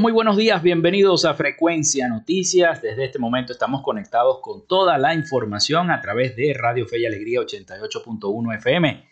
Muy buenos días, bienvenidos a Frecuencia Noticias. Desde este momento estamos conectados con toda la información a través de Radio Fe y Alegría 88.1 FM.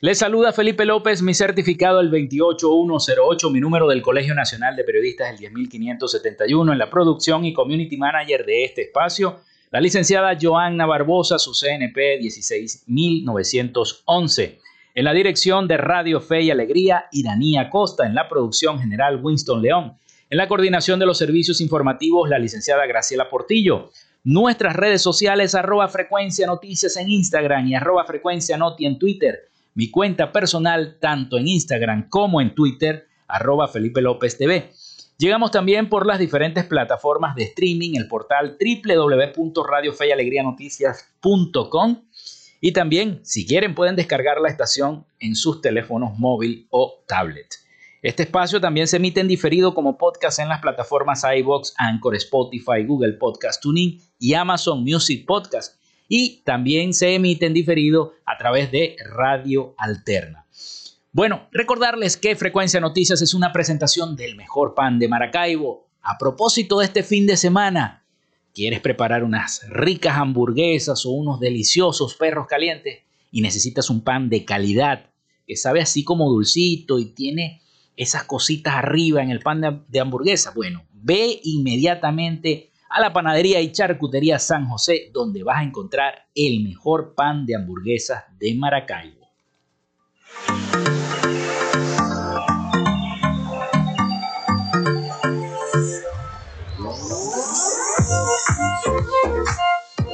Les saluda Felipe López, mi certificado el 28108, mi número del Colegio Nacional de Periodistas el 10571, en la producción y community manager de este espacio, la licenciada Joanna Barbosa, su CNP 16911. En la dirección de Radio Fe y Alegría, Iranía Costa. En la producción general, Winston León. En la coordinación de los servicios informativos, la licenciada Graciela Portillo. Nuestras redes sociales, arroba frecuencia noticias en Instagram y arroba frecuencia noti en Twitter. Mi cuenta personal, tanto en Instagram como en Twitter, arroba Felipe López TV. Llegamos también por las diferentes plataformas de streaming, el portal www.radiofeyalegrianoticias.com y también, si quieren, pueden descargar la estación en sus teléfonos móvil o tablet. Este espacio también se emite en diferido como podcast en las plataformas iBox, Anchor, Spotify, Google Podcast Tuning y Amazon Music Podcast. Y también se emite en diferido a través de Radio Alterna. Bueno, recordarles que Frecuencia Noticias es una presentación del mejor pan de Maracaibo. A propósito de este fin de semana, quieres preparar unas ricas hamburguesas o unos deliciosos perros calientes y necesitas un pan de calidad que sabe así como dulcito y tiene esas cositas arriba en el pan de, hamburguesa, bueno, ve inmediatamente a la panadería y charcutería San José donde vas a encontrar el mejor pan de hamburguesas de Maracaibo.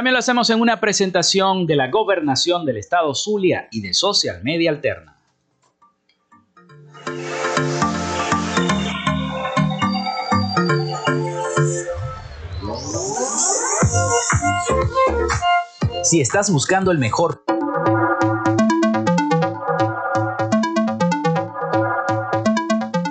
También lo hacemos en una presentación de la gobernación del estado Zulia y de Social Media Alterna. Si estás buscando el mejor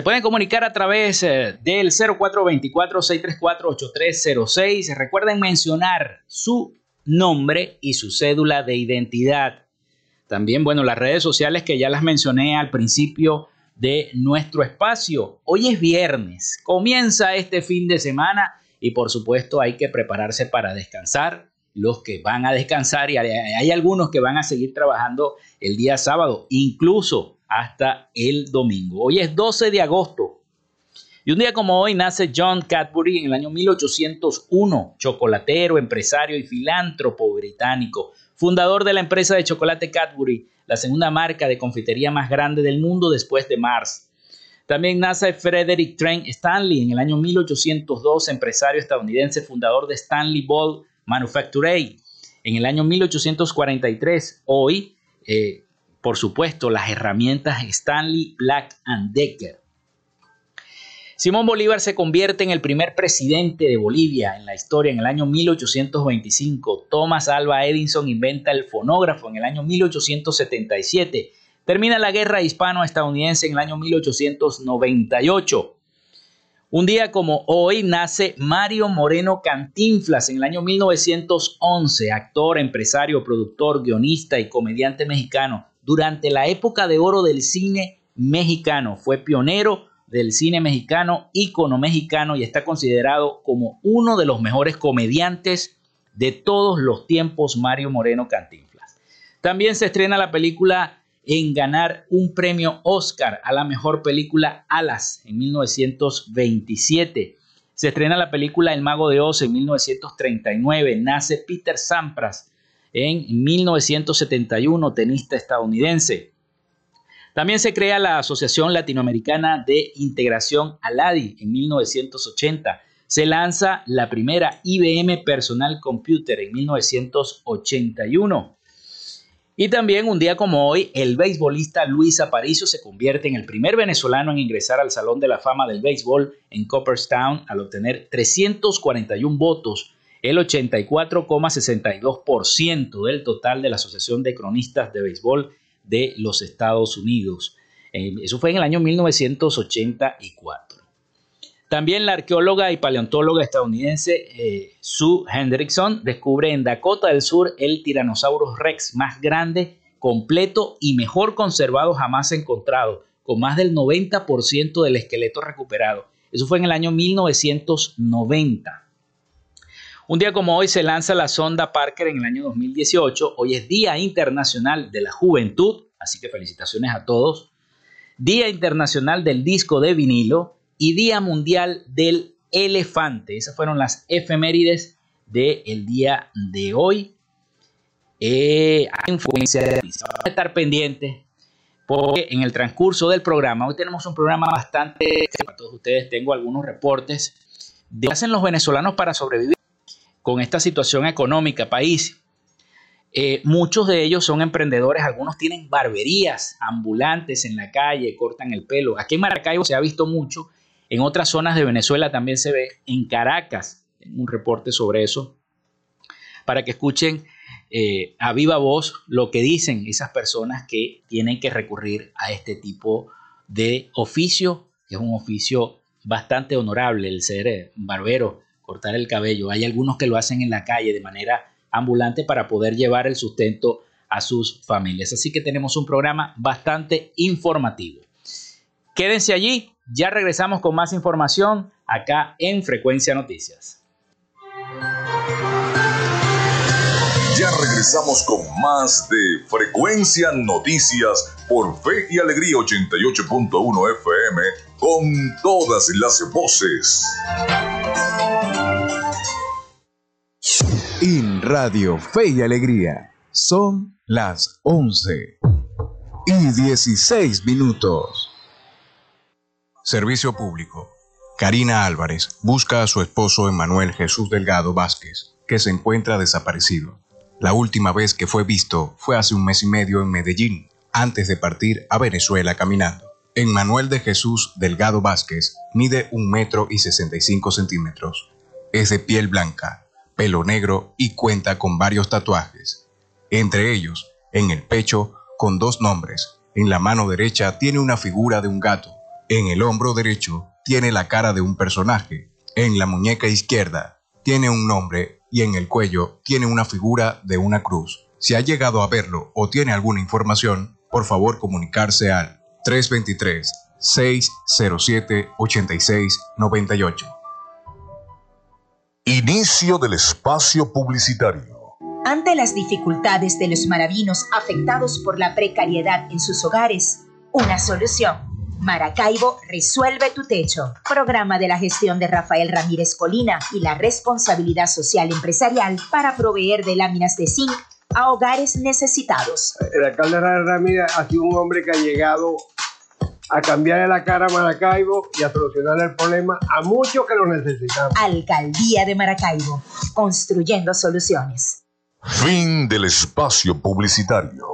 Se pueden comunicar a través eh, del 0424-634-8306. Recuerden mencionar su nombre y su cédula de identidad. También, bueno, las redes sociales que ya las mencioné al principio de nuestro espacio. Hoy es viernes, comienza este fin de semana y por supuesto hay que prepararse para descansar. Los que van a descansar y hay algunos que van a seguir trabajando el día sábado, incluso hasta el domingo. Hoy es 12 de agosto. Y un día como hoy nace John Cadbury en el año 1801, chocolatero, empresario y filántropo británico, fundador de la empresa de chocolate Cadbury, la segunda marca de confitería más grande del mundo después de Mars. También nace Frederick Trent Stanley en el año 1802, empresario estadounidense, fundador de Stanley Ball Manufacturing. En el año 1843, hoy, eh, por supuesto, las herramientas Stanley Black and Decker. Simón Bolívar se convierte en el primer presidente de Bolivia en la historia en el año 1825. Thomas Alva Edison inventa el fonógrafo en el año 1877. Termina la guerra hispano-estadounidense en el año 1898. Un día como hoy nace Mario Moreno Cantinflas en el año 1911, actor, empresario, productor, guionista y comediante mexicano. Durante la época de oro del cine mexicano fue pionero del cine mexicano, ícono mexicano y está considerado como uno de los mejores comediantes de todos los tiempos, Mario Moreno Cantinflas. También se estrena la película en ganar un premio Oscar a la mejor película Alas en 1927. Se estrena la película El Mago de Oz en 1939. Nace Peter Sampras en 1971, tenista estadounidense. También se crea la Asociación Latinoamericana de Integración ALADI en 1980. Se lanza la primera IBM Personal Computer en 1981. Y también un día como hoy, el beisbolista Luis Aparicio se convierte en el primer venezolano en ingresar al Salón de la Fama del Béisbol en Copperstown al obtener 341 votos, el 84,62% del total de la Asociación de Cronistas de Béisbol de los Estados Unidos. Eh, eso fue en el año 1984. También la arqueóloga y paleontóloga estadounidense eh, Sue Hendrickson descubre en Dakota del Sur el Tyrannosaurus rex más grande, completo y mejor conservado jamás encontrado, con más del 90% del esqueleto recuperado. Eso fue en el año 1990. Un día como hoy se lanza la sonda Parker en el año 2018. Hoy es Día Internacional de la Juventud, así que felicitaciones a todos. Día Internacional del Disco de Vinilo y Día Mundial del Elefante. Esas fueron las efemérides del día de hoy. Eh, influencia estar pendiente porque en el transcurso del programa, hoy tenemos un programa bastante, para todos ustedes tengo algunos reportes de qué hacen los venezolanos para sobrevivir con esta situación económica país. Eh, muchos de ellos son emprendedores, algunos tienen barberías ambulantes en la calle, cortan el pelo. Aquí en Maracaibo se ha visto mucho, en otras zonas de Venezuela también se ve, en Caracas, un reporte sobre eso, para que escuchen eh, a viva voz lo que dicen esas personas que tienen que recurrir a este tipo de oficio, que es un oficio bastante honorable, el ser eh, barbero cortar el cabello. Hay algunos que lo hacen en la calle de manera ambulante para poder llevar el sustento a sus familias. Así que tenemos un programa bastante informativo. Quédense allí, ya regresamos con más información acá en Frecuencia Noticias. Ya regresamos con más de Frecuencia Noticias por Fe y Alegría 88.1 FM con todas las voces. Radio Fe y Alegría son las 11 y 16 minutos. Servicio público. Karina Álvarez busca a su esposo Emanuel Jesús Delgado Vázquez, que se encuentra desaparecido. La última vez que fue visto fue hace un mes y medio en Medellín, antes de partir a Venezuela caminando. Emanuel de Jesús Delgado Vázquez mide un metro y 65 centímetros. Es de piel blanca, pelo negro y cuenta con varios tatuajes, entre ellos en el pecho con dos nombres, En la mano derecha tiene una figura de un gato. En el hombro derecho tiene la cara de un personaje. En la muñeca izquierda tiene un nombre y en el cuello tiene una figura de una cruz. Si ha llegado a verlo o tiene alguna información, por favor comunicarse al 323-607-8698. Inicio del espacio publicitario. Ante las dificultades de los maravinos afectados por la precariedad en sus hogares, una solución. Maracaibo resuelve tu techo. Programa de la gestión de Rafael Ramírez Colina y la responsabilidad social empresarial para proveer de láminas de zinc a hogares necesitados. El alcalde Ramírez ha sido un hombre que ha llegado a cambiarle la cara a Maracaibo y a solucionar el problema a muchos que lo necesitamos. Alcaldía de Maracaibo, construyendo soluciones. Fin del espacio publicitario.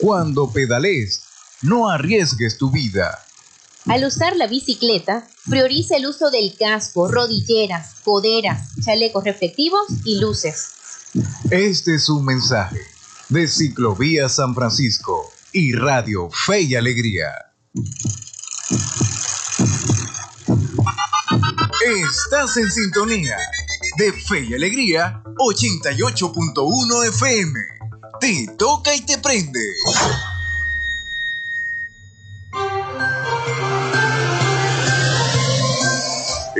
Cuando pedales, no arriesgues tu vida. Al usar la bicicleta, prioriza el uso del casco, rodilleras, coderas, chalecos reflectivos y luces. Este es un mensaje de Ciclovía San Francisco y Radio Fe y Alegría. Estás en sintonía de Fe y Alegría 88.1 FM. Te toca y te prende.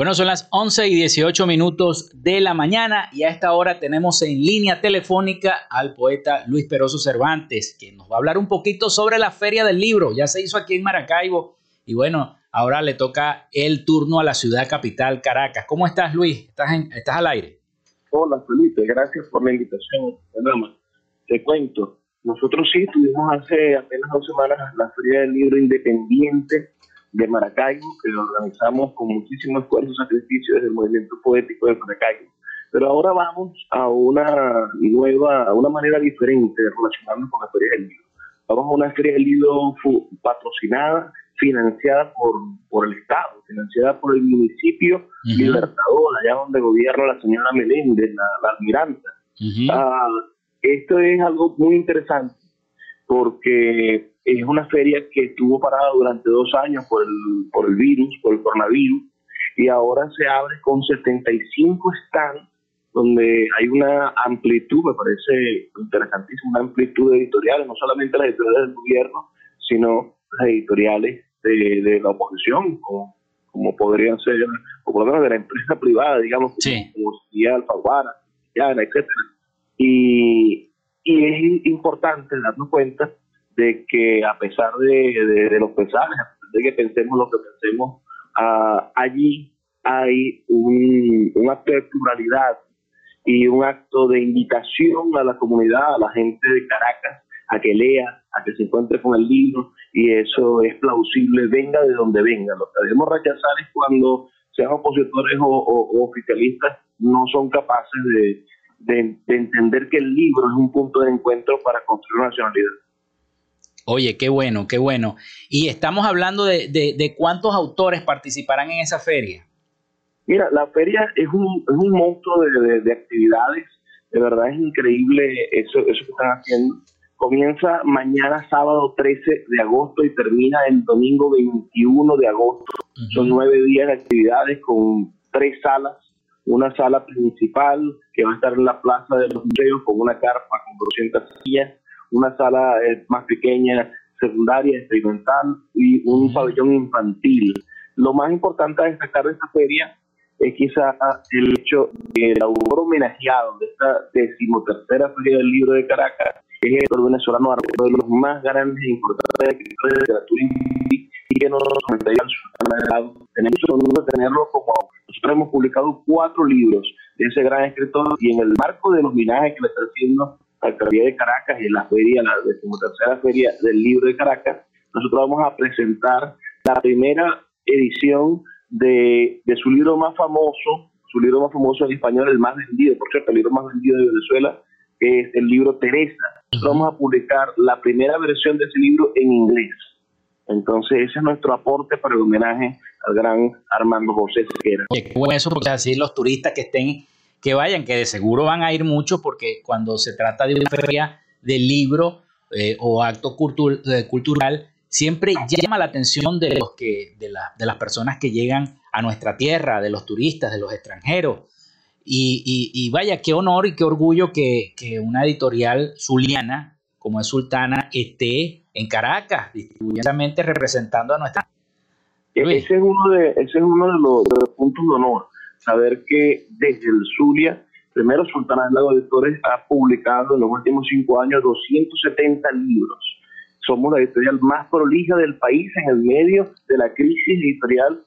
Bueno, son las 11 y 18 minutos de la mañana y a esta hora tenemos en línea telefónica al poeta Luis Peroso Cervantes, que nos va a hablar un poquito sobre la Feria del Libro. Ya se hizo aquí en Maracaibo y bueno, ahora le toca el turno a la ciudad capital, Caracas. ¿Cómo estás, Luis? ¿Estás, estás al aire? Hola, Felipe. Gracias por la invitación. Te cuento. Nosotros sí tuvimos hace apenas dos semanas la Feria del Libro Independiente de Maracaibo, que lo organizamos con muchísimo esfuerzo y sacrificio desde el movimiento poético de Maracaibo. Pero ahora vamos a una nueva, a una manera diferente de relacionarnos con la Feria del Libro. Vamos a una Feria del Libro patrocinada, financiada por, por el Estado, financiada por el municipio Libertador, allá donde gobierna la señora Meléndez, la, almiranta. Ah, esto es algo muy interesante porque es una feria que estuvo parada durante dos años por el, por el virus, por el coronavirus, y ahora se abre con 75 stands donde hay una amplitud, me parece interesantísimo, una amplitud de editoriales, no solamente las editoriales del gobierno, sino las editoriales de, la oposición, como, como, podrían ser, o por lo menos de la empresa privada, digamos, como, como Alfaguara, etcétera. Y, y es importante darnos cuenta de que a pesar de, los pesares, de que pensemos lo que pensemos, ah, allí hay un, acto de pluralidad y un acto de invitación a la comunidad, a la gente de Caracas, a que lea, a que se encuentre con el libro, y eso es plausible, venga de donde venga. Lo que debemos rechazar es cuando sean opositores o oficialistas no son capaces de, de, entender que el libro es un punto de encuentro para construir una nacionalidad. Oye, qué bueno, qué bueno. Y estamos hablando de, de, cuántos autores participarán en esa feria. Mira, la feria es un, es un monstruo de, de, actividades. De verdad es increíble eso, eso que están haciendo. Comienza mañana sábado 13 de agosto y termina el domingo 21 de agosto. Son nueve días de actividades con tres salas una sala principal que va a estar en la plaza de los museos con una carpa con 200 sillas, una sala eh, más pequeña, secundaria, experimental y un pabellón infantil. Lo más importante a destacar de esta feria es quizá el hecho de el autor homenajeado de esta decimotercera Feria del Libro de Caracas es el venezolano, uno de los más grandes e importantes escritores de literatura y que nosotros tenemos que tenerlo como nosotros hemos publicado cuatro libros de ese gran escritor y en el marco del homenaje que le está haciendo Alcaldía de Caracas y la feria, la decimotercera feria del libro de Caracas, nosotros vamos a presentar la primera edición de, de su libro más famoso, su libro más famoso en español, el más vendido, por cierto, el libro más vendido de Venezuela, que es el libro Teresa. Nosotros vamos a publicar la primera versión de ese libro en inglés. Entonces, ese es nuestro aporte para el homenaje al gran Armando José Sequera. Oye, bueno eso, porque así los turistas que estén, que vayan, que de seguro van a ir mucho, porque cuando se trata de una feria de libro eh, o acto eh, cultural, siempre llama la atención de los que, de, de las personas que llegan a nuestra tierra, de los turistas, de los extranjeros. Y, vaya, qué honor y qué orgullo que, una editorial zuliana como es Sultana esté en Caracas, distribuidamente representando a nuestra. Ese es uno de, ese es uno de los, puntos de honor, saber que desde el Zulia, primero Sultana del Lago Editores ha publicado en los últimos cinco años 270 libros. Somos la editorial más prolija del país en el medio de la crisis editorial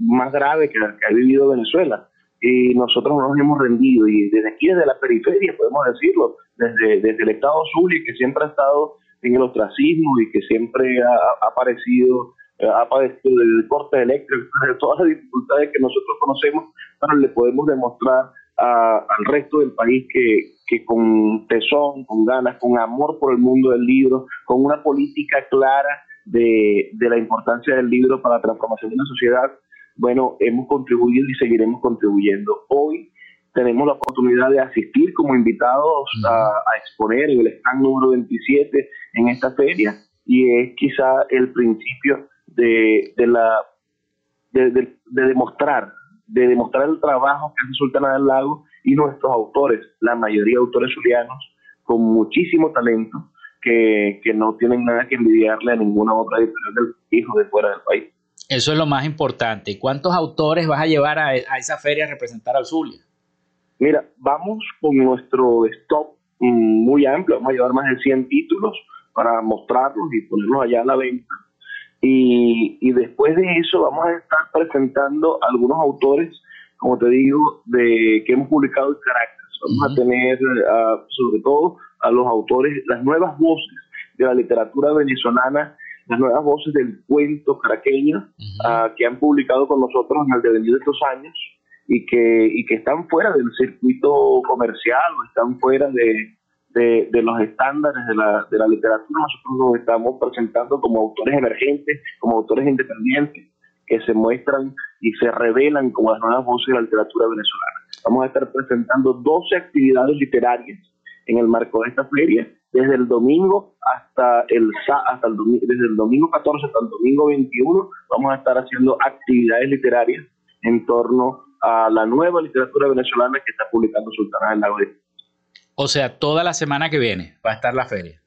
más grave que ha vivido Venezuela y nosotros no nos hemos rendido y desde aquí, desde la periferia, podemos decirlo, desde, desde el Estado Zulia, que siempre ha estado en el ostracismo y que siempre ha, aparecido, ha padecido del corte eléctrico, de todas las dificultades que nosotros conocemos, pero le podemos demostrar al resto del país que, que con tesón, con ganas, con amor por el mundo del libro, con una política clara de, de la importancia del libro para la transformación de la sociedad, bueno, hemos contribuido y seguiremos contribuyendo. Hoy tenemos la oportunidad de asistir como invitados a, exponer en el stand número 27 en esta feria y es quizá el principio de, la de, demostrar de demostrar el trabajo que hace Sultana del Lago y nuestros autores, la mayoría autores zulianos, con muchísimo talento, que, que no tienen nada que envidiarle a ninguna otra editorial del hijo de fuera del país. Eso es lo más importante. ¿Cuántos autores vas a llevar a, esa feria a representar al Zulia? Mira, vamos con nuestro stop mm, muy amplio. Vamos a llevar más de 100 títulos para mostrarlos y ponerlos allá a la venta. Y, después de eso vamos a estar presentando algunos autores, como te digo, de que hemos publicado en Caracas. Vamos a tener, ah, sobre todo, a los autores, las nuevas voces de la literatura venezolana las nuevas voces del cuento caraqueño ah, que han publicado con nosotros en el devenir de estos años y que, y que están fuera del circuito comercial o están fuera de, de, los estándares de la, de la literatura. Nosotros nos estamos presentando como autores emergentes, como autores independientes que se muestran y se revelan como las nuevas voces de la literatura venezolana. Vamos a estar presentando 12 actividades literarias en el marco de esta feria desde el domingo hasta el, hasta el desde el domingo 14 hasta el domingo 21 vamos a estar haciendo actividades literarias en torno a la nueva literatura venezolana que está publicando Sultana del Lago O sea, toda la semana que viene va a estar la feria,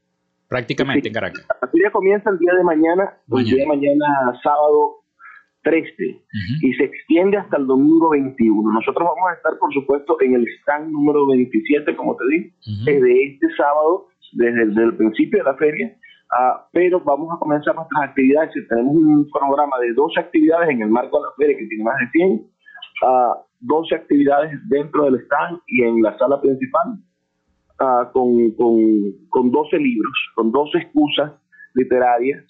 prácticamente en Caracas. La feria comienza el día de mañana, el día de mañana sábado 13 y se extiende hasta el domingo 21. Nosotros vamos a estar, por supuesto, en el stand número 27, como te dije, desde este sábado desde, el principio de la feria, ah, pero vamos a comenzar nuestras actividades. Tenemos un programa de 12 actividades en el marco de la feria que tiene más de 100, 12 ah, actividades dentro del stand y en la sala principal, ah, con, con, con 12 libros, con 12 excusas literarias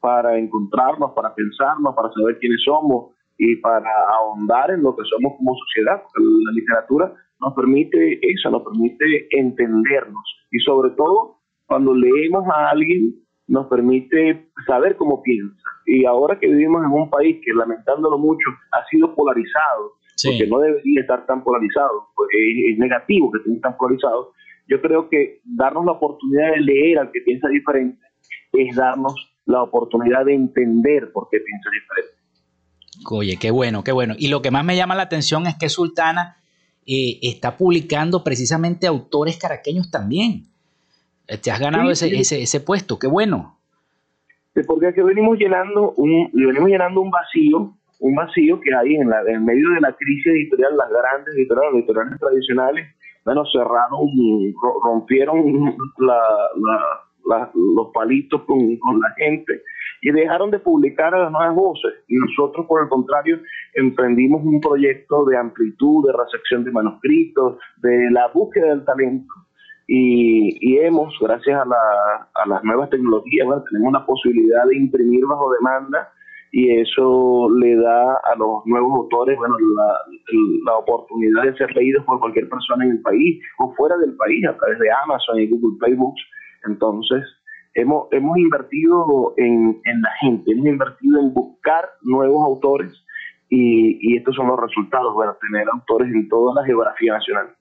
para encontrarnos, para pensarnos, para saber quiénes somos y para ahondar en lo que somos como sociedad. La literatura nos permite eso, nos permite entendernos y sobre todo cuando leemos a alguien nos permite saber cómo piensa. Y ahora que vivimos en un país que lamentándolo mucho ha sido polarizado, porque no debería estar tan polarizado, porque es, negativo que esté tan polarizado, yo creo que darnos la oportunidad de leer al que piensa diferente es darnos la oportunidad de entender por qué piensa diferente. Oye, qué bueno, qué bueno. Y lo que más me llama la atención es que Sultana eh, está publicando precisamente autores caraqueños también. Eh, te has ganado ese, Ese, ese puesto, qué bueno. Porque que venimos llenando un, venimos llenando un vacío, un vacío que hay en, la, en medio de la crisis editorial, las grandes editoriales, las editoriales tradicionales, bueno, cerraron, rompieron los palitos con, con la gente y dejaron de publicar a las nuevas voces. Y nosotros, por el contrario, emprendimos un proyecto de amplitud, de recepción de manuscritos, de la búsqueda del talento. y, hemos, gracias a, las nuevas tecnologías, tenemos la posibilidad de imprimir bajo demanda y eso le da a los nuevos autores bueno la, oportunidad de ser leídos por cualquier persona en el país o fuera del país a través de Amazon y Google Play Books. Entonces, hemos, hemos invertido en, la gente, hemos invertido en buscar nuevos autores y, y estos son los resultados, bueno, tener autores en toda la geografía nacional.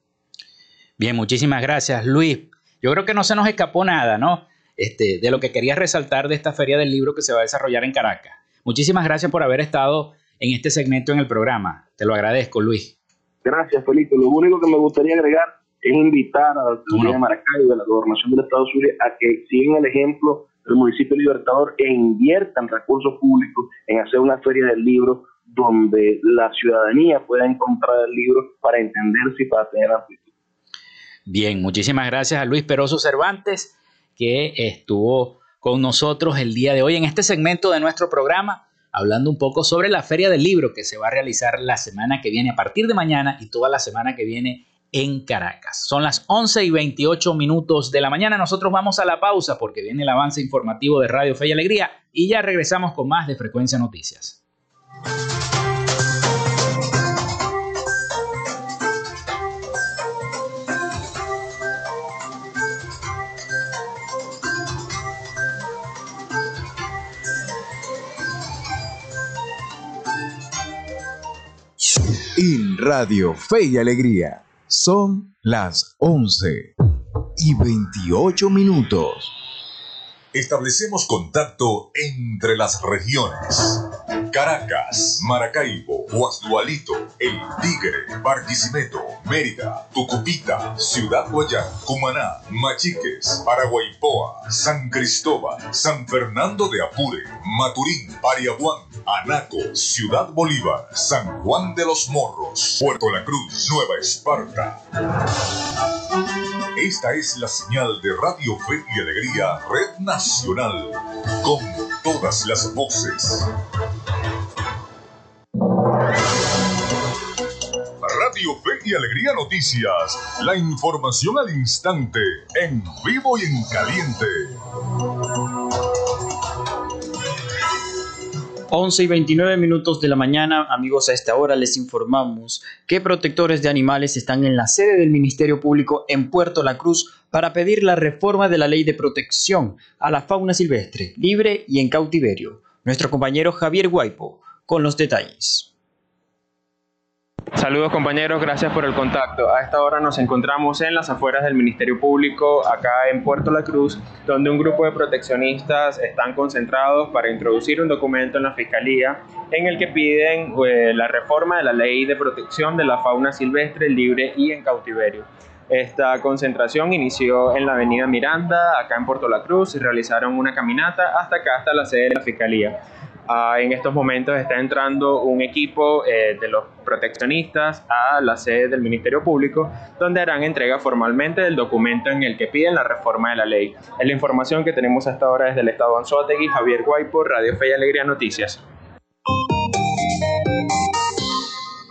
Bien, muchísimas gracias, Luis. Yo creo que no se nos escapó nada, ¿no? Este, de lo que quería resaltar de esta feria del libro que se va a desarrollar en Caracas. Muchísimas gracias por haber estado en este segmento en el programa. Te lo agradezco, Luis. Gracias, Felipe. Lo único que me gustaría agregar es invitar a la autoridad de Maracaibo, de la gobernación del Estado Zulia, a que sigan el ejemplo del municipio Libertador e inviertan recursos públicos en hacer una feria del libro donde la ciudadanía pueda encontrar el libro para entenderse y para tener amplitud. Bien, muchísimas gracias a Luis Peroso Cervantes, que estuvo con nosotros el día de hoy en este segmento de nuestro programa, hablando un poco sobre la Feria del Libro que se va a realizar la semana que viene, a partir de mañana y toda la semana que viene en Caracas. Son las 11 y 28 minutos de la mañana. Nosotros vamos a la pausa porque viene el avance informativo de Radio Fe y Alegría y ya regresamos con más de Frecuencia Noticias. Radio Fe y Alegría son las 11 y 28 minutos. Establecemos contacto entre las regiones. Caracas, Maracaibo, Guasdualito, El Tigre, Barquisimeto, Mérida, Tucupita, Ciudad Guayán, Cumaná, Machiques, Paraguaypoa, San Cristóbal, San Fernando de Apure, Maturín, Pariaguán, Anaco, Ciudad Bolívar, San Juan de los Morros, Puerto La Cruz, Nueva Esparta. Esta es la señal de Radio Fe y Alegría, Red Nacional, con todas las voces. Radio Fe y Alegría Noticias, la información al instante, en vivo y en caliente. 11 y 29 minutos de la mañana, amigos, a esta hora les informamos que protectores de animales están en la sede del Ministerio Público en Puerto La Cruz para pedir la reforma de la ley de protección a la fauna silvestre, libre y en cautiverio. Nuestro compañero Javier Guaipo con los detalles. Saludos compañeros, gracias por el contacto. A esta hora nos encontramos en las afueras del Ministerio Público, acá en Puerto La Cruz, donde un grupo de proteccionistas están concentrados para introducir un documento en la Fiscalía en el que piden eh, la reforma de la ley de protección de la fauna silvestre, libre y en cautiverio. Esta concentración inició en la avenida Miranda, acá en Puerto La Cruz, y realizaron una caminata hasta acá, hasta la sede de la Fiscalía. Ah, en estos momentos está entrando un equipo eh, de los proteccionistas a la sede del Ministerio Público, donde harán entrega formalmente del documento en el que piden la reforma de la ley. Es la información que tenemos hasta ahora desde el Estado Anzoátegui, Javier Guaypo, Radio Fe y Alegría Noticias.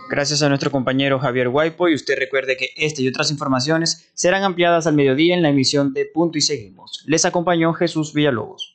Gracias a nuestro compañero Javier Guaypo y usted recuerde que esta y otras informaciones serán ampliadas al mediodía en la emisión de Punto y Seguimos. Les acompañó Jesús Villalobos.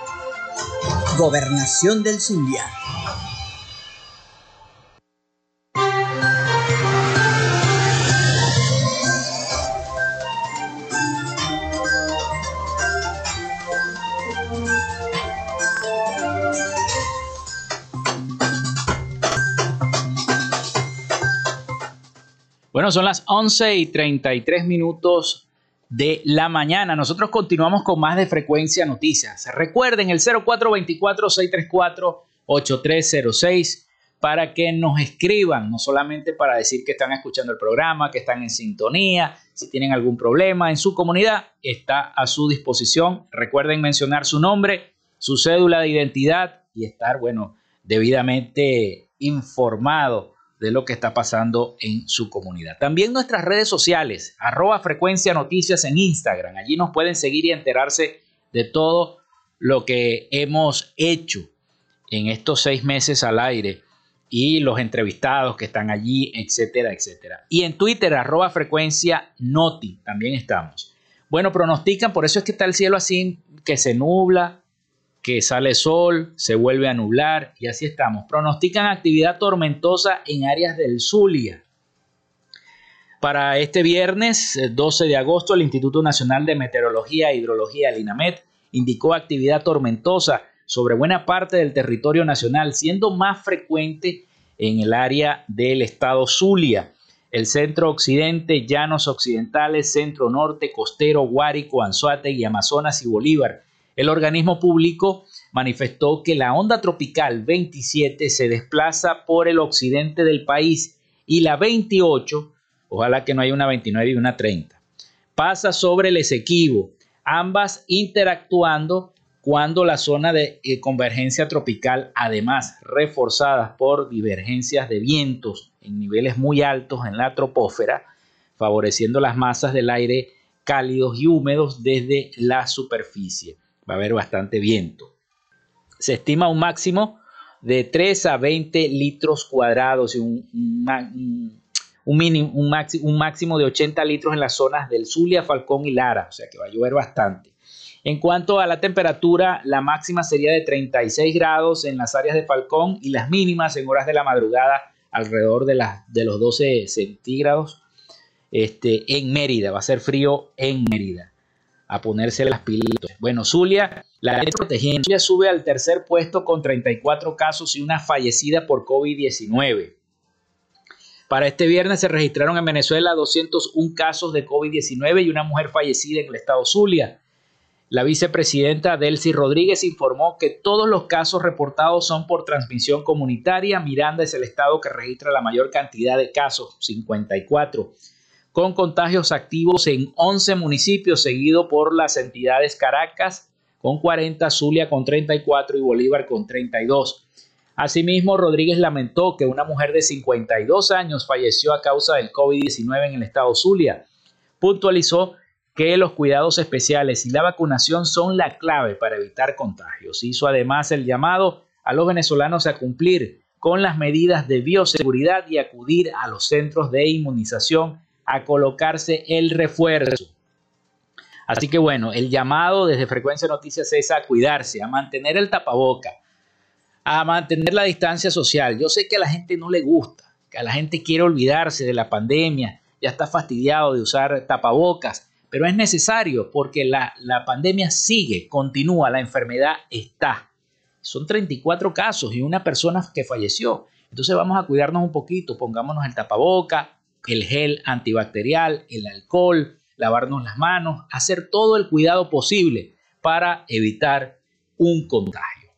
Gobernación del Zulia. Bueno, son las 11 y 33 minutos de la mañana. Nosotros continuamos con más de frecuencia noticias. Recuerden el 0424-634-8306 para que nos escriban, no solamente para decir que están escuchando el programa, que están en sintonía, si tienen algún problema en su comunidad, está a su disposición. Recuerden mencionar su nombre, su cédula de identidad y estar, bueno, debidamente informado de lo que está pasando en su comunidad. También nuestras redes sociales, arroba frecuencia noticias en Instagram. Allí nos pueden seguir y enterarse de todo lo que hemos hecho en estos seis meses al aire y los entrevistados que están allí, etcétera, etcétera. Y en Twitter, arroba frecuencia noti, también estamos. Bueno, pronostican, por eso es que está el cielo así, que se nubla, que sale sol, se vuelve a nublar y así estamos. Pronostican actividad tormentosa en áreas del Zulia. Para este viernes 12 de agosto, el Instituto Nacional de Meteorología e Hidrología, el INAMET, indicó actividad tormentosa sobre buena parte del territorio nacional, siendo más frecuente en el área del estado Zulia, el centro occidente, llanos occidentales, centro norte, costero, Guárico, Anzuate Amazonas y Bolívar el organismo público manifestó que la onda tropical 27 se desplaza por el occidente del país y la 28, ojalá que no haya una 29 y una 30, pasa sobre el Esequibo, ambas interactuando cuando la zona de eh, convergencia tropical, además reforzadas por divergencias de vientos en niveles muy altos en la tropósfera, favoreciendo las masas del aire cálidos y húmedos desde la superficie va a haber bastante viento. Se estima un máximo de 3 a 20 litros cuadrados y un, un, mínimo, un, un máximo de 80 litros en las zonas del Zulia, Falcón y Lara, o sea que va a llover bastante. En cuanto a la temperatura, la máxima sería de 36 grados en las áreas de Falcón y las mínimas en horas de la madrugada alrededor de, de los 12 centígrados este, en Mérida. Va a ser frío en Mérida a ponerse las pilitos. Bueno, Zulia, la ley protegiendo, Zulia sube al tercer puesto con 34 casos y una fallecida por COVID-19. Para este viernes se registraron en Venezuela 201 casos de COVID-19 y una mujer fallecida en el estado Zulia. La vicepresidenta Delcy Rodríguez informó que todos los casos reportados son por transmisión comunitaria. Miranda es el estado que registra la mayor cantidad de casos, 54 con contagios activos en 11 municipios, seguido por las entidades Caracas con 40, Zulia con 34 y Bolívar con 32. Asimismo, Rodríguez lamentó que una mujer de 52 años falleció a causa del COVID-19 en el estado Zulia. Puntualizó que los cuidados especiales y la vacunación son la clave para evitar contagios. Hizo además el llamado a los venezolanos a cumplir con las medidas de bioseguridad y acudir a los centros de inmunización a colocarse el refuerzo. Así que bueno, el llamado desde Frecuencia Noticias es a cuidarse, a mantener el tapaboca, a mantener la distancia social. Yo sé que a la gente no le gusta, que a la gente quiere olvidarse de la pandemia, ya está fastidiado de usar tapabocas, pero es necesario porque la, la pandemia sigue, continúa, la enfermedad está. Son 34 casos y una persona que falleció. Entonces vamos a cuidarnos un poquito, pongámonos el tapaboca, el gel antibacterial, el alcohol, lavarnos las manos, hacer todo el cuidado posible para evitar un contagio.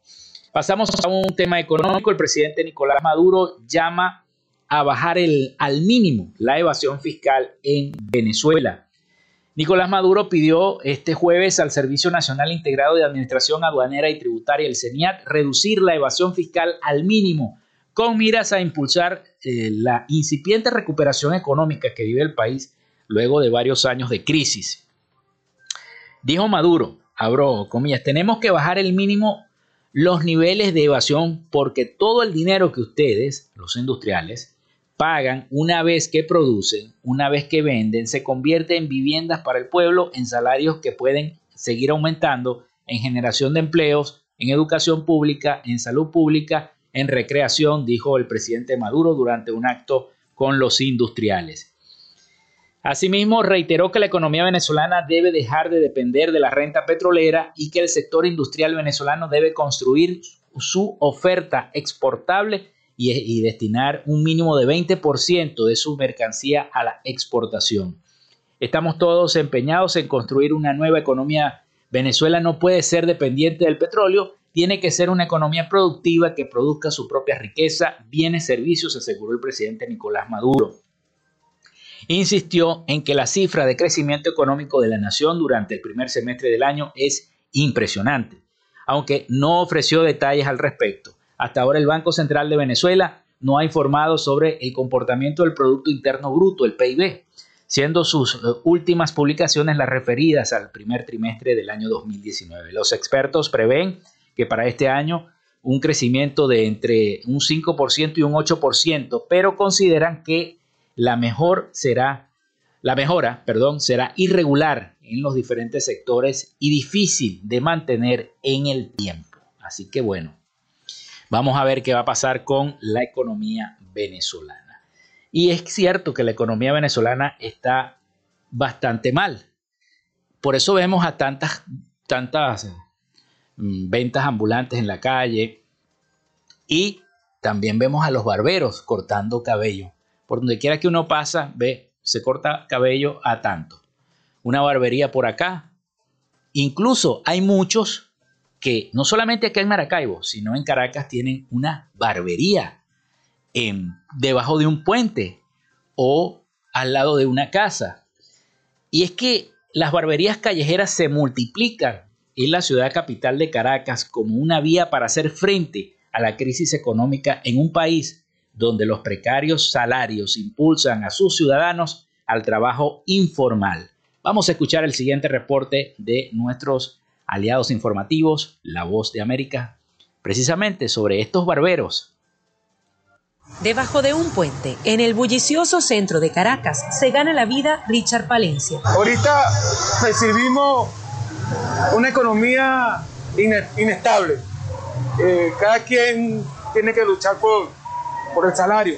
Pasamos a un tema económico. El presidente Nicolás Maduro llama a bajar el, al mínimo la evasión fiscal en Venezuela. Nicolás Maduro pidió este jueves al Servicio Nacional Integrado de Administración Aduanera y Tributaria, el CENIAT, reducir la evasión fiscal al mínimo con miras a impulsar eh, la incipiente recuperación económica que vive el país luego de varios años de crisis. Dijo Maduro, abro comillas, tenemos que bajar el mínimo los niveles de evasión porque todo el dinero que ustedes, los industriales, pagan una vez que producen, una vez que venden, se convierte en viviendas para el pueblo, en salarios que pueden seguir aumentando, en generación de empleos, en educación pública, en salud pública, en recreación, dijo el presidente Maduro durante un acto con los industriales. Asimismo, reiteró que la economía venezolana debe dejar de depender de la renta petrolera y que el sector industrial venezolano debe construir su oferta exportable y, destinar un mínimo de 20% de su mercancía a la exportación. Estamos todos empeñados en construir una nueva economía. Venezuela no puede ser dependiente del petróleo, tiene que ser una economía productiva que produzca su propia riqueza, bienes, servicios, aseguró el presidente Nicolás Maduro. Insistió en que la cifra de crecimiento económico de la nación durante el primer semestre del año es impresionante, aunque no ofreció detalles al respecto. Hasta ahora el Banco Central de Venezuela no ha informado sobre el comportamiento del Producto Interno Bruto, el PIB, siendo sus eh, últimas publicaciones las referidas al primer trimestre del año 2019. Los expertos prevén que para este año un crecimiento de entre un 5% y un 8%, pero consideran que la mejor será la mejora, perdón, será irregular en los diferentes sectores y difícil de mantener en el tiempo. Así que bueno, Vamos a ver qué va a pasar con la economía venezolana. Y es cierto que la economía venezolana está bastante mal. Por eso vemos a tantas, tantas ventas ambulantes en la calle y también vemos a los barberos cortando cabello. Por donde quiera que uno pasa, ve, se corta cabello a tanto. Una barbería por acá. Incluso hay muchos que no solamente acá en Maracaibo, sino en Caracas tienen una barbería en, debajo de un puente o al lado de una casa. Y es que las barberías callejeras se multiplican en la ciudad capital de Caracas como una vía para hacer frente a la crisis económica en un país donde los precarios salarios impulsan a sus ciudadanos al trabajo informal. Vamos a escuchar el siguiente reporte de nuestros aliados informativos, La Voz de América, precisamente sobre estos barberos. Debajo de un puente, en el bullicioso centro de Caracas, se gana la vida Richard Palencia. Ahorita percibimos una economía inestable. Eh, cada quien tiene que luchar por, por el salario.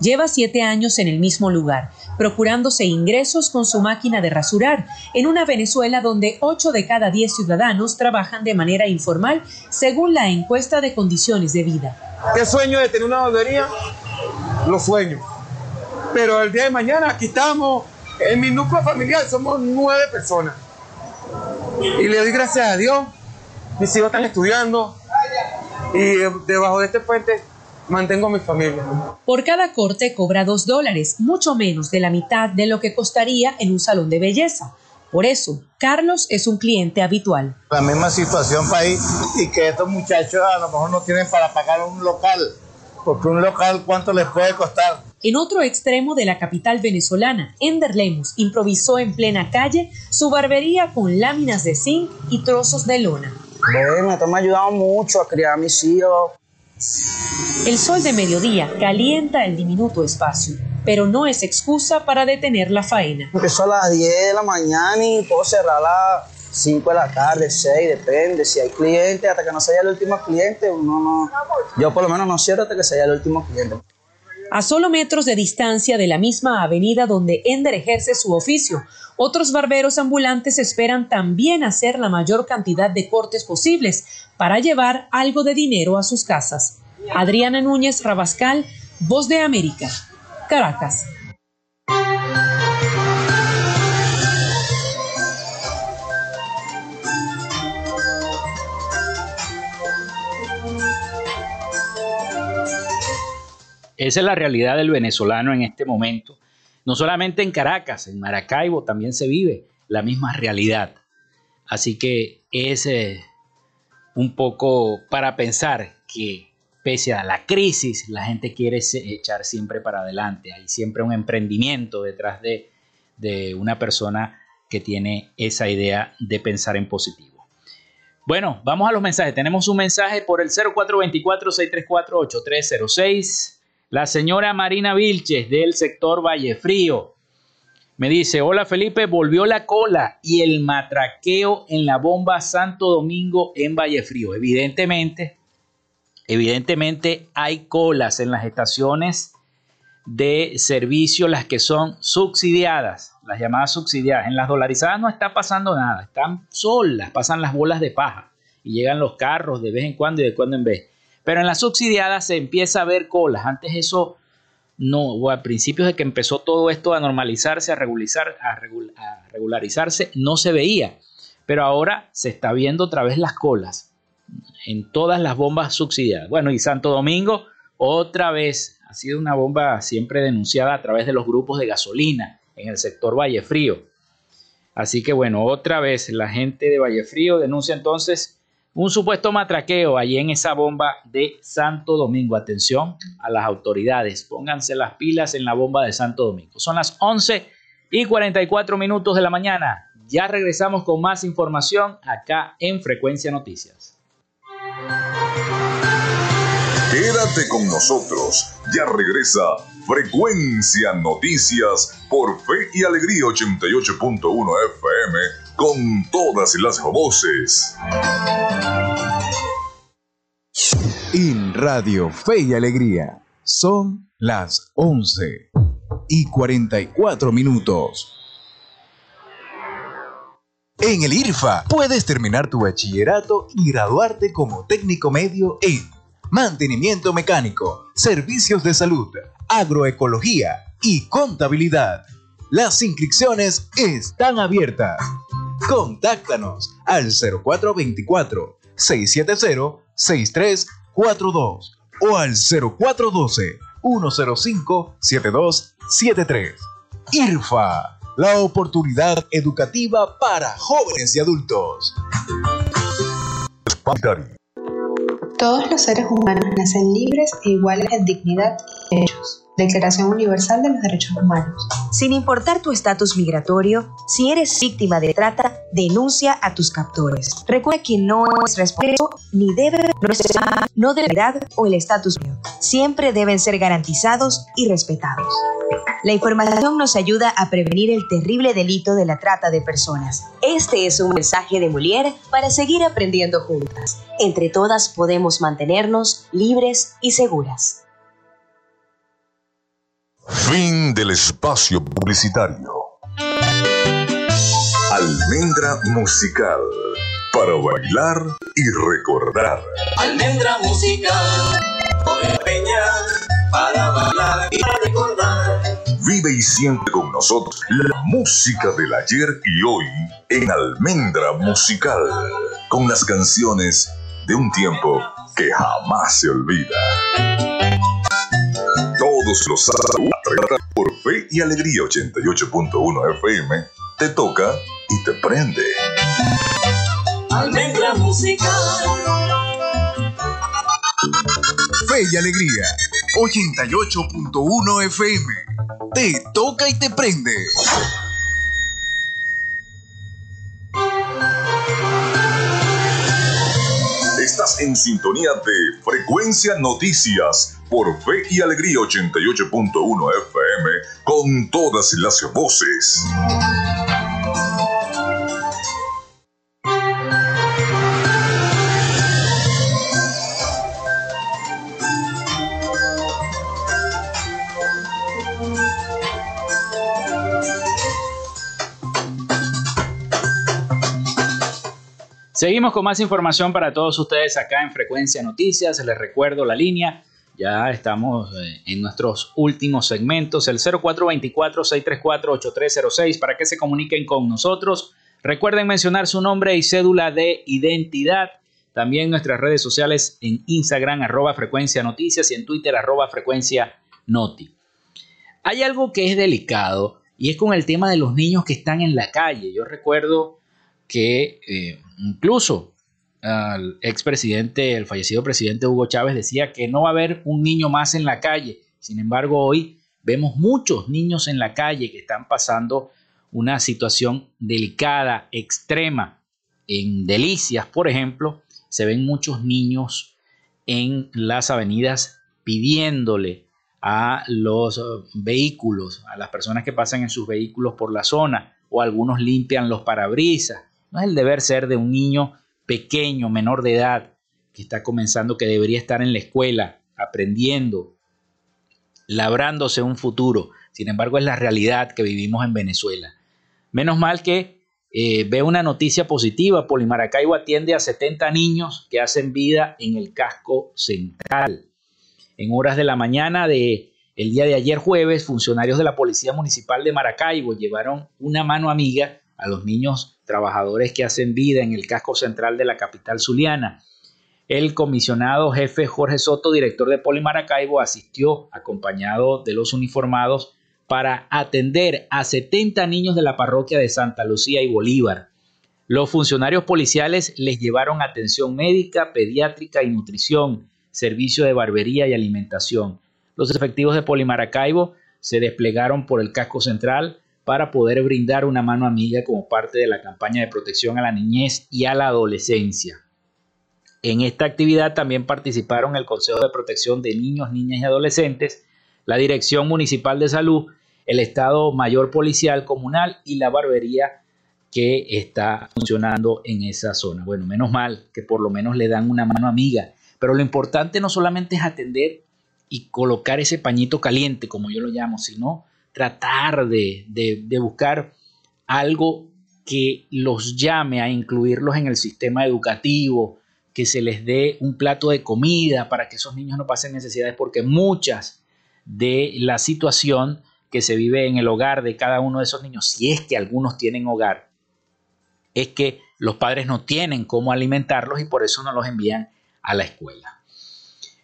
Lleva siete años en el mismo lugar procurándose ingresos con su máquina de rasurar, en una Venezuela donde 8 de cada 10 ciudadanos trabajan de manera informal, según la encuesta de condiciones de vida. ¿Qué sueño de tener una barbería? Lo sueño. Pero el día de mañana aquí estamos, en mi núcleo familiar somos nueve personas. Y le doy gracias a Dios, mis hijos están estudiando y debajo de este puente mantengo a mi familia. Por cada corte cobra dos dólares, mucho menos de la mitad de lo que costaría en un salón de belleza. Por eso, Carlos es un cliente habitual. La misma situación país y que estos muchachos a lo mejor no tienen para pagar un local, porque un local cuánto les puede costar. En otro extremo de la capital venezolana, Ender Lemus improvisó en plena calle su barbería con láminas de zinc y trozos de lona. Bueno, esto me ha ayudado mucho a criar a mis hijos. El sol de mediodía calienta el diminuto espacio, pero no es excusa para detener la faena. Empezó a las 10 de la mañana y puedo cerrar a las 5 de la tarde, 6, depende. Si hay clientes, hasta que no se haya el último cliente, uno no. Yo por lo menos no cierro hasta que se haya el último cliente. A solo metros de distancia de la misma avenida donde Ender ejerce su oficio, otros barberos ambulantes esperan también hacer la mayor cantidad de cortes posibles para llevar algo de dinero a sus casas. Adriana Núñez Rabascal, Voz de América, Caracas. Esa es la realidad del venezolano en este momento. No solamente en Caracas, en Maracaibo también se vive la misma realidad. Así que es eh, un poco para pensar que pese a la crisis, la gente quiere echar siempre para adelante. Hay siempre un emprendimiento detrás de, de una persona que tiene esa idea de pensar en positivo. Bueno, vamos a los mensajes. Tenemos un mensaje por el 0424-634-8306. La señora Marina Vilches del sector Vallefrío me dice, hola Felipe, volvió la cola y el matraqueo en la bomba Santo Domingo en Vallefrío. Evidentemente, evidentemente hay colas en las estaciones de servicio, las que son subsidiadas, las llamadas subsidiadas. En las dolarizadas no está pasando nada, están solas, pasan las bolas de paja y llegan los carros de vez en cuando y de cuando en vez. Pero en las subsidiadas se empieza a ver colas. Antes eso no, o a principios de que empezó todo esto a normalizarse, a, a, regularizarse, no se veía. Pero ahora se está viendo otra vez las colas en todas las bombas subsidiadas. Bueno, y Santo Domingo otra vez ha sido una bomba siempre denunciada a través de los grupos de gasolina en el sector Valle Frío. Así que bueno, otra vez la gente de Valle Frío denuncia entonces un supuesto matraqueo allí en esa bomba de Santo Domingo. Atención a las autoridades, pónganse las pilas en la bomba de Santo Domingo. Son las 11 y 44 minutos de la mañana. Ya regresamos con más información acá en Frecuencia Noticias. Quédate con nosotros. Ya regresa Frecuencia Noticias por Fe y Alegría 88.1 FM con todas las voces. En Radio Fe y Alegría son las 11 y 44 minutos. En el IRFA puedes terminar tu bachillerato y graduarte como técnico medio en mantenimiento mecánico, servicios de salud, agroecología y contabilidad. Las inscripciones están abiertas. Contáctanos al 0424 670 6342 o al 0412 105 7273. IRFA, la oportunidad educativa para jóvenes y adultos. Todos los seres humanos nacen libres e iguales en dignidad y derechos. Declaración Universal de los Derechos Humanos. Sin importar tu estatus migratorio, si eres víctima de trata, denuncia a tus captores. Recuerda que no es respeto ni debe no de edad o el estatus Siempre deben ser garantizados y respetados. La información nos ayuda a prevenir el terrible delito de la trata de personas. Este es un mensaje de Molière para seguir aprendiendo juntas. Entre todas podemos mantenernos libres y seguras. Fin del espacio publicitario. Almendra musical. Para bailar y recordar. Almendra musical. Peña, para bailar y recordar. Vive y siente con nosotros la música del ayer y hoy en Almendra Musical. Con las canciones de un tiempo que jamás se olvida todos los sábados por Fe y Alegría 88.1 FM, te toca y te prende. Almendra musical. Fe y Alegría, 88.1 FM. Te toca y te prende. Estás en sintonía de Frecuencia Noticias por Fe y Alegría 88.1 FM con todas las voces. Seguimos con más información para todos ustedes acá en Frecuencia Noticias. Les recuerdo la línea. Ya estamos eh, en nuestros últimos segmentos. El 0424-634-8306 para que se comuniquen con nosotros. Recuerden mencionar su nombre y cédula de identidad. También nuestras redes sociales en Instagram, arroba frecuencia noticias y en Twitter, arroba frecuencia noti. Hay algo que es delicado y es con el tema de los niños que están en la calle. Yo recuerdo que eh, incluso el expresidente, el fallecido presidente Hugo Chávez decía que no va a haber un niño más en la calle. Sin embargo, hoy vemos muchos niños en la calle que están pasando una situación delicada, extrema. En Delicias, por ejemplo, se ven muchos niños en las avenidas pidiéndole a los vehículos, a las personas que pasan en sus vehículos por la zona, o algunos limpian los parabrisas. No es el deber ser de un niño pequeño, menor de edad, que está comenzando, que debería estar en la escuela, aprendiendo, labrándose un futuro. Sin embargo, es la realidad que vivimos en Venezuela. Menos mal que eh, ve una noticia positiva. Polimaracaibo atiende a 70 niños que hacen vida en el casco central. En horas de la mañana de el día de ayer jueves, funcionarios de la Policía Municipal de Maracaibo llevaron una mano amiga a los niños trabajadores que hacen vida en el casco central de la capital zuliana. El comisionado jefe Jorge Soto, director de Poli Maracaibo, asistió acompañado de los uniformados para atender a 70 niños de la parroquia de Santa Lucía y Bolívar. Los funcionarios policiales les llevaron atención médica, pediátrica y nutrición, servicio de barbería y alimentación. Los efectivos de Polimaracaibo se desplegaron por el casco central para poder brindar una mano amiga como parte de la campaña de protección a la niñez y a la adolescencia. En esta actividad también participaron el Consejo de Protección de Niños, Niñas y Adolescentes, la Dirección Municipal de Salud, el Estado Mayor Policial Comunal y la barbería que está funcionando en esa zona. Bueno, menos mal que por lo menos le dan una mano amiga, pero lo importante no solamente es atender y colocar ese pañito caliente, como yo lo llamo, sino tratar de, buscar algo que los llame a incluirlos en el sistema educativo, que se les dé un plato de comida para que esos niños no pasen necesidades, porque muchas de la situación que se vive en el hogar de cada uno de esos niños, si es que algunos tienen hogar, es que los padres no tienen cómo alimentarlos y por eso no los envían a la escuela.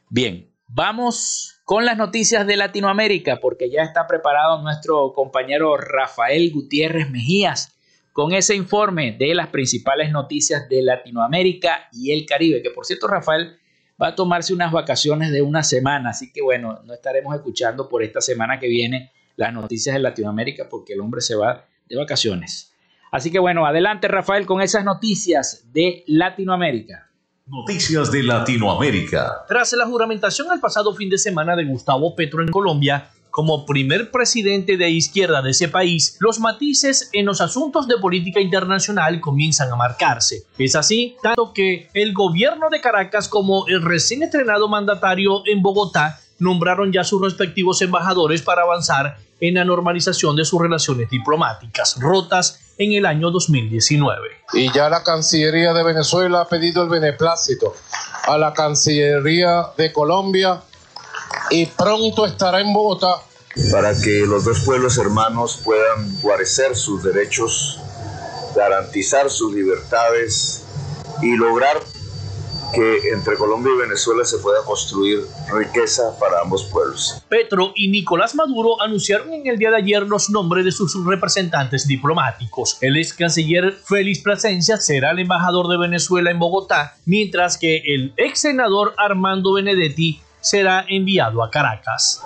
Bien, Vamos con las noticias de Latinoamérica porque ya está preparado nuestro compañero Rafael Gutiérrez Mejías con ese informe de las principales noticias de Latinoamérica y el Caribe, que por cierto Rafael va a tomarse unas vacaciones de una semana, así que bueno, no estaremos escuchando por esta semana que viene las noticias de Latinoamérica porque el hombre se va de vacaciones. Así que bueno, adelante Rafael con esas noticias de Latinoamérica. Noticias de Latinoamérica. Tras la juramentación el pasado fin de semana de Gustavo Petro en Colombia, como primer presidente de izquierda de ese país, los matices en los asuntos de política internacional comienzan a marcarse. Es así, tanto que el gobierno de Caracas como el recién estrenado mandatario en Bogotá nombraron ya sus respectivos embajadores para avanzar en la normalización de sus relaciones diplomáticas rotas en el año 2019. Y ya la Cancillería de Venezuela ha pedido el beneplácito a la Cancillería de Colombia y pronto estará en Bogotá. Para que los dos pueblos hermanos puedan guarecer sus derechos, garantizar sus libertades y lograr que entre Colombia y Venezuela se pueda construir riqueza para ambos pueblos. Petro y Nicolás Maduro anunciaron en el día de ayer los nombres de sus representantes diplomáticos. El ex canciller Félix Plasencia será el embajador de Venezuela en Bogotá, mientras que el ex senador Armando Benedetti será enviado a Caracas.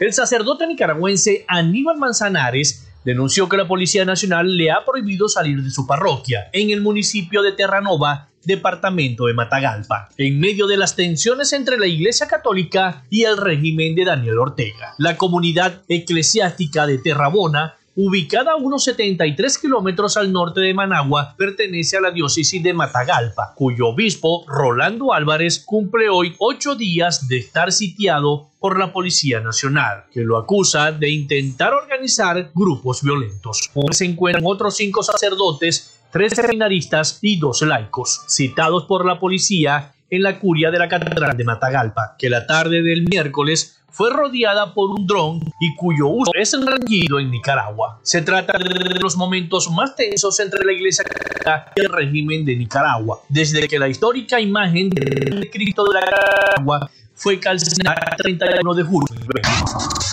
El sacerdote nicaragüense Aníbal Manzanares denunció que la Policía Nacional le ha prohibido salir de su parroquia en el municipio de Terranova, departamento de Matagalpa, en medio de las tensiones entre la Iglesia Católica y el régimen de Daniel Ortega. La comunidad eclesiástica de Terrabona ubicada a unos 73 kilómetros al norte de Managua, pertenece a la diócesis de Matagalpa, cuyo obispo, Rolando Álvarez, cumple hoy ocho días de estar sitiado por la Policía Nacional, que lo acusa de intentar organizar grupos violentos. Se encuentran otros cinco sacerdotes, tres seminaristas y dos laicos, citados por la policía en la curia de la Catedral de Matagalpa, que la tarde del miércoles fue rodeada por un dron y cuyo uso es rendido en Nicaragua. Se trata de los momentos más tensos entre la Iglesia Católica y el régimen de Nicaragua, desde que la histórica imagen del Cristo de la Nicaragua fue calcinada el 31 de julio.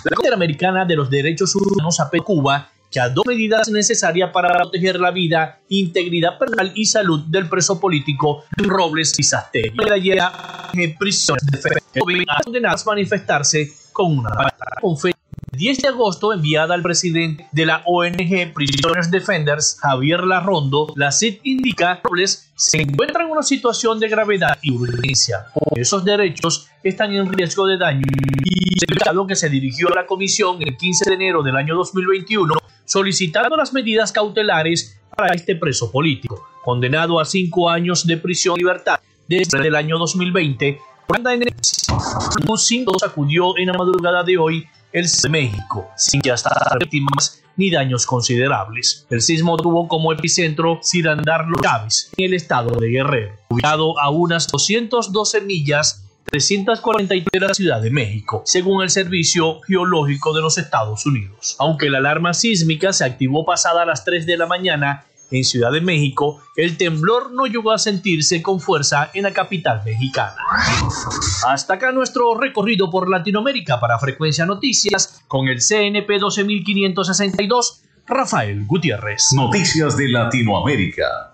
La Corte Americana de los Derechos Humanos a Cuba que dos medidas necesarias para proteger la vida, integridad personal y salud del preso político Robles y Sastegui. en prisión de condenadas a manifestarse con una conferencia 10 de agosto enviada al presidente de la ONG Prisoners Defenders, Javier Larrondo, la CID indica que Robles se encuentra en una situación de gravedad y urgencia. Esos derechos están en riesgo de daño y el que se dirigió a la comisión el 15 de enero del año 2021 solicitando las medidas cautelares para este preso político, condenado a cinco años de prisión y libertad desde el año 2020. Un símbolo sacudió en la madrugada de hoy el de México, sin que hasta víctimas ni daños considerables. El sismo tuvo como epicentro Cirandar Los en el estado de Guerrero, ubicado a unas 212 millas 343 de la Ciudad de México, según el Servicio Geológico de los Estados Unidos. Aunque la alarma sísmica se activó pasada las 3 de la mañana en Ciudad de México, el temblor no llegó a sentirse con fuerza en la capital mexicana. Hasta acá nuestro recorrido por Latinoamérica para Frecuencia Noticias con el CNP 12562, Rafael Gutiérrez. Noticias de Latinoamérica.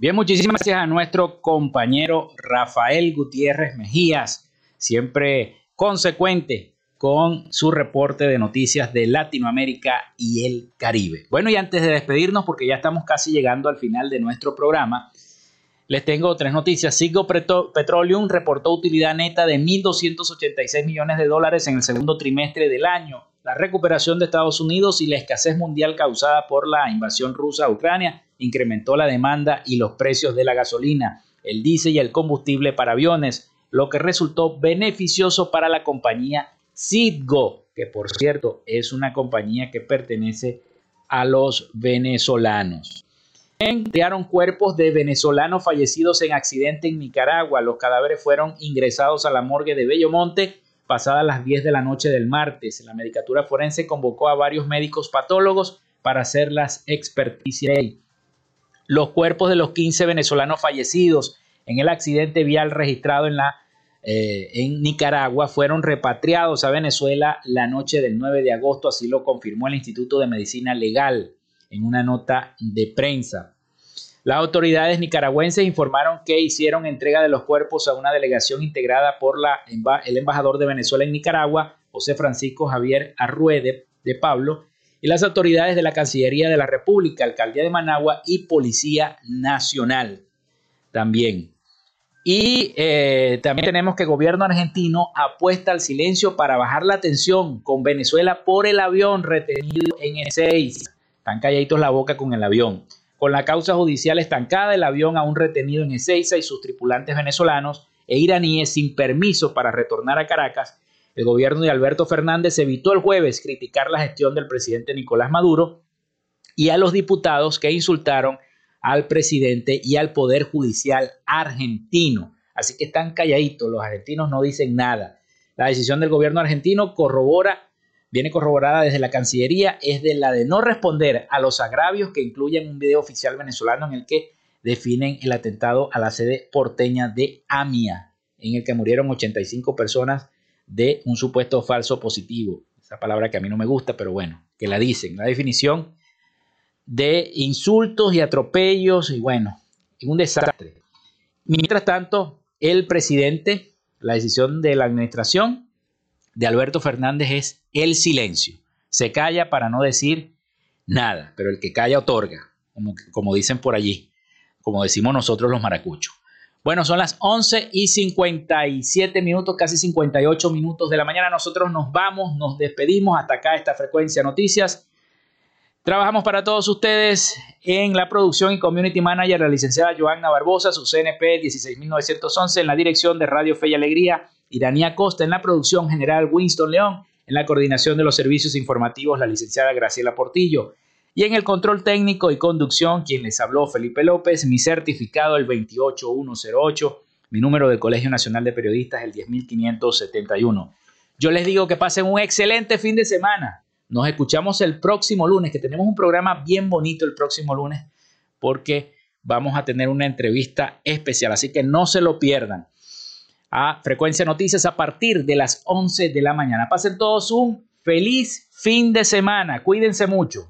Bien, muchísimas gracias a nuestro compañero Rafael Gutiérrez Mejías, siempre consecuente con su reporte de noticias de Latinoamérica y el Caribe. Bueno, y antes de despedirnos, porque ya estamos casi llegando al final de nuestro programa, les tengo tres noticias. Siggo Petroleum reportó utilidad neta de 1.286 millones de dólares en el segundo trimestre del año. La recuperación de Estados Unidos y la escasez mundial causada por la invasión rusa a Ucrania incrementó la demanda y los precios de la gasolina, el diésel y el combustible para aviones, lo que resultó beneficioso para la compañía Citgo, que por cierto es una compañía que pertenece a los venezolanos. Enviaron cuerpos de venezolanos fallecidos en accidente en Nicaragua. Los cadáveres fueron ingresados a la morgue de Bellomonte pasadas las 10 de la noche del martes. La medicatura forense convocó a varios médicos patólogos para hacer las experticias los cuerpos de los 15 venezolanos fallecidos en el accidente vial registrado en, la, eh, en Nicaragua fueron repatriados a Venezuela la noche del 9 de agosto, así lo confirmó el Instituto de Medicina Legal en una nota de prensa. Las autoridades nicaragüenses informaron que hicieron entrega de los cuerpos a una delegación integrada por el embajador de Venezuela en Nicaragua, José Francisco Javier Arruede de Pablo, y las autoridades de la Cancillería de la República, Alcaldía de Managua y Policía Nacional también. Y eh, también tenemos que el gobierno argentino apuesta al silencio para bajar la tensión con Venezuela por el avión retenido en E6. Están calladitos la boca con el avión. Con la causa judicial estancada, el avión aún retenido en Ezeiza y sus tripulantes venezolanos e iraníes sin permiso para retornar a Caracas el gobierno de Alberto Fernández evitó el jueves criticar la gestión del presidente Nicolás Maduro y a los diputados que insultaron al presidente y al Poder Judicial argentino. Así que están calladitos, los argentinos no dicen nada. La decisión del gobierno argentino corrobora, viene corroborada desde la Cancillería, es de la de no responder a los agravios que incluyen un video oficial venezolano en el que definen el atentado a la sede porteña de AMIA, en el que murieron 85 personas de un supuesto falso positivo. esa palabra que a mí no me gusta, pero bueno, que la dicen, la definición de insultos y atropellos y bueno, un desastre. Mientras tanto, el presidente, la decisión de la administración de Alberto Fernández es el silencio. Se calla para no decir nada, pero el que calla otorga, como, como dicen por allí, como decimos nosotros los maracuchos. Bueno, son las 11 y 57 minutos, casi 58 minutos de la mañana. Nosotros nos vamos, nos despedimos hasta acá esta frecuencia noticias. Trabajamos para todos ustedes en la producción y community manager la licenciada Joanna Barbosa, su CNP 16911 en la dirección de Radio Fe y Alegría, Iranía Costa en la producción general Winston León, en la coordinación de los servicios informativos la licenciada Graciela Portillo y en el control técnico y conducción quien les habló Felipe López, mi certificado el 28108, mi número del Colegio Nacional de Periodistas el 10571. Yo les digo que pasen un excelente fin de semana nos escuchamos el próximo lunes, que tenemos un programa bien bonito el próximo lunes, porque vamos a tener una entrevista especial, así que no se lo pierdan. A Frecuencia Noticias a partir de las 11 de la mañana. Pasen todos un feliz fin de semana. Cuídense mucho.